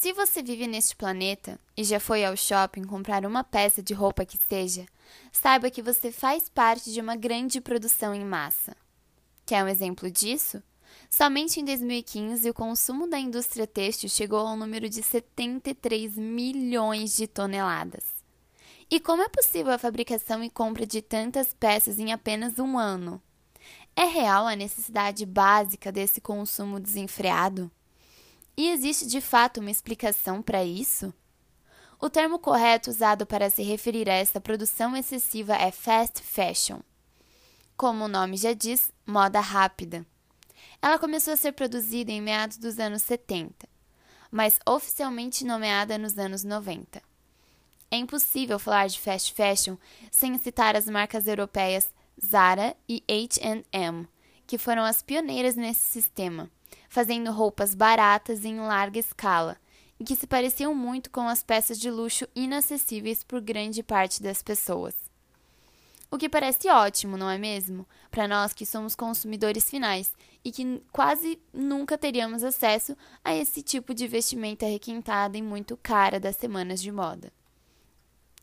Se você vive neste planeta e já foi ao shopping comprar uma peça de roupa que seja, saiba que você faz parte de uma grande produção em massa. Quer um exemplo disso? Somente em 2015, o consumo da indústria têxtil chegou ao número de 73 milhões de toneladas. E como é possível a fabricação e compra de tantas peças em apenas um ano? É real a necessidade básica desse consumo desenfreado? E existe de fato uma explicação para isso? O termo correto usado para se referir a essa produção excessiva é fast fashion. Como o nome já diz, moda rápida. Ela começou a ser produzida em meados dos anos 70, mas oficialmente nomeada nos anos 90. É impossível falar de fast fashion sem citar as marcas europeias Zara e H&M, que foram as pioneiras nesse sistema fazendo roupas baratas em larga escala, e que se pareciam muito com as peças de luxo inacessíveis por grande parte das pessoas. O que parece ótimo, não é mesmo? Para nós que somos consumidores finais e que quase nunca teríamos acesso a esse tipo de vestimenta requintada e muito cara das semanas de moda.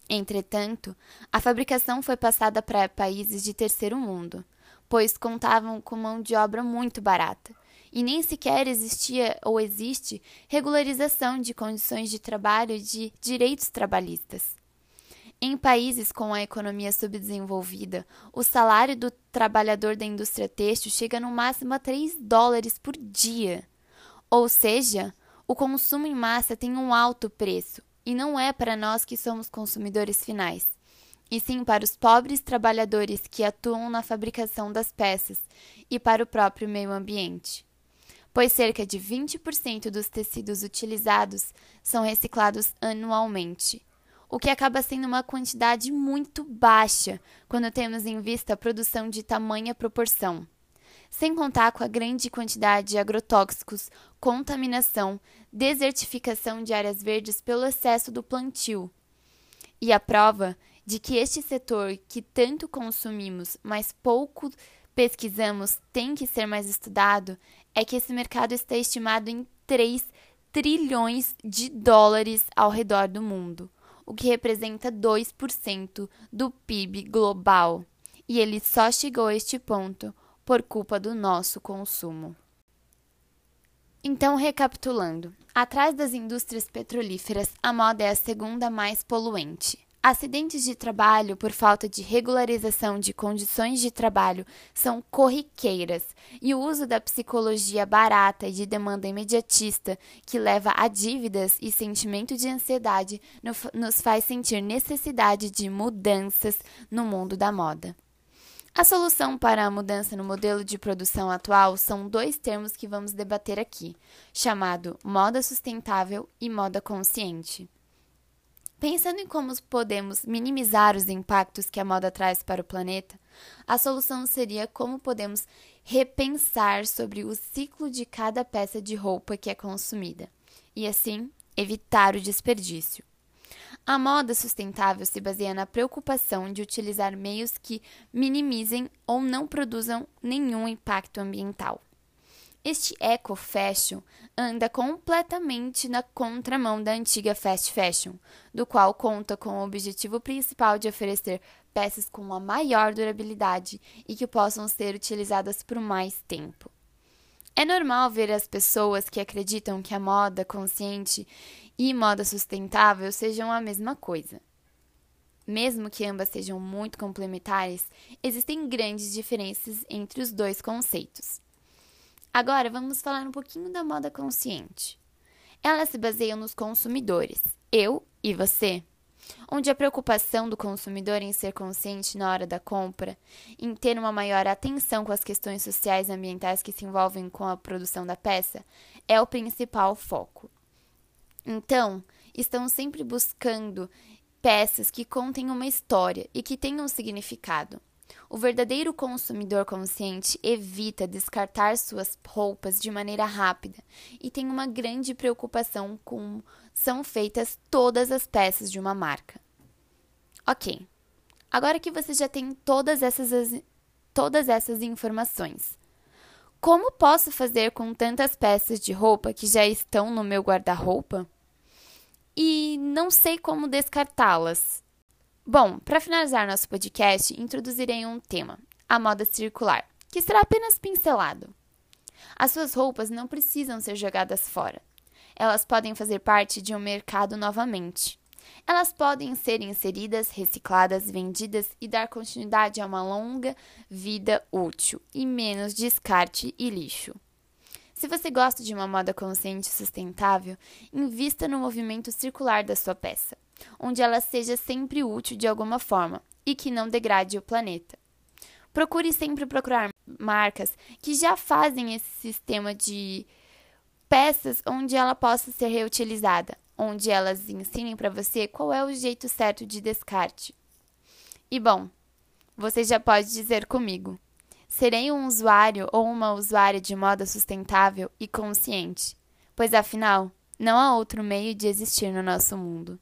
Entretanto, a fabricação foi passada para países de terceiro mundo, pois contavam com mão de obra muito barata e nem sequer existia ou existe regularização de condições de trabalho de direitos trabalhistas. Em países com a economia subdesenvolvida, o salário do trabalhador da indústria têxtil chega no máximo a 3 dólares por dia. Ou seja, o consumo em massa tem um alto preço, e não é para nós que somos consumidores finais, e sim para os pobres trabalhadores que atuam na fabricação das peças e para o próprio meio ambiente pois cerca de 20% dos tecidos utilizados são reciclados anualmente, o que acaba sendo uma quantidade muito baixa quando temos em vista a produção de tamanha proporção. Sem contar com a grande quantidade de agrotóxicos, contaminação, desertificação de áreas verdes pelo excesso do plantio. E a prova de que este setor que tanto consumimos, mas pouco pesquisamos, tem que ser mais estudado, é que esse mercado está estimado em 3 trilhões de dólares ao redor do mundo, o que representa 2% do PIB global. E ele só chegou a este ponto por culpa do nosso consumo. Então, recapitulando, atrás das indústrias petrolíferas, a moda é a segunda mais poluente. Acidentes de trabalho por falta de regularização de condições de trabalho são corriqueiras, e o uso da psicologia barata e de demanda imediatista, que leva a dívidas e sentimento de ansiedade, nos faz sentir necessidade de mudanças no mundo da moda. A solução para a mudança no modelo de produção atual são dois termos que vamos debater aqui, chamado moda sustentável e moda consciente. Pensando em como podemos minimizar os impactos que a moda traz para o planeta, a solução seria como podemos repensar sobre o ciclo de cada peça de roupa que é consumida e, assim, evitar o desperdício. A moda sustentável se baseia na preocupação de utilizar meios que minimizem ou não produzam nenhum impacto ambiental. Este eco fashion anda completamente na contramão da antiga fast fashion, do qual conta com o objetivo principal de oferecer peças com uma maior durabilidade e que possam ser utilizadas por mais tempo. É normal ver as pessoas que acreditam que a moda consciente e moda sustentável sejam a mesma coisa. Mesmo que ambas sejam muito complementares, existem grandes diferenças entre os dois conceitos. Agora vamos falar um pouquinho da moda consciente. Ela se baseia nos consumidores, eu e você, onde a preocupação do consumidor em ser consciente na hora da compra, em ter uma maior atenção com as questões sociais e ambientais que se envolvem com a produção da peça, é o principal foco. Então, estão sempre buscando peças que contem uma história e que tenham um significado. O verdadeiro consumidor consciente evita descartar suas roupas de maneira rápida e tem uma grande preocupação com são feitas todas as peças de uma marca. Ok, agora que você já tem todas essas, todas essas informações, como posso fazer com tantas peças de roupa que já estão no meu guarda-roupa? e não sei como descartá-las. Bom, para finalizar nosso podcast, introduzirei um tema, a moda circular, que será apenas pincelado. As suas roupas não precisam ser jogadas fora. Elas podem fazer parte de um mercado novamente. Elas podem ser inseridas, recicladas, vendidas e dar continuidade a uma longa vida útil e menos descarte e lixo. Se você gosta de uma moda consciente e sustentável, invista no movimento circular da sua peça, onde ela seja sempre útil de alguma forma e que não degrade o planeta. Procure sempre procurar marcas que já fazem esse sistema de peças onde ela possa ser reutilizada, onde elas ensinem para você qual é o jeito certo de descarte. E bom, você já pode dizer comigo: serei um usuário ou uma usuária de moda sustentável e consciente, pois afinal, não há outro meio de existir no nosso mundo.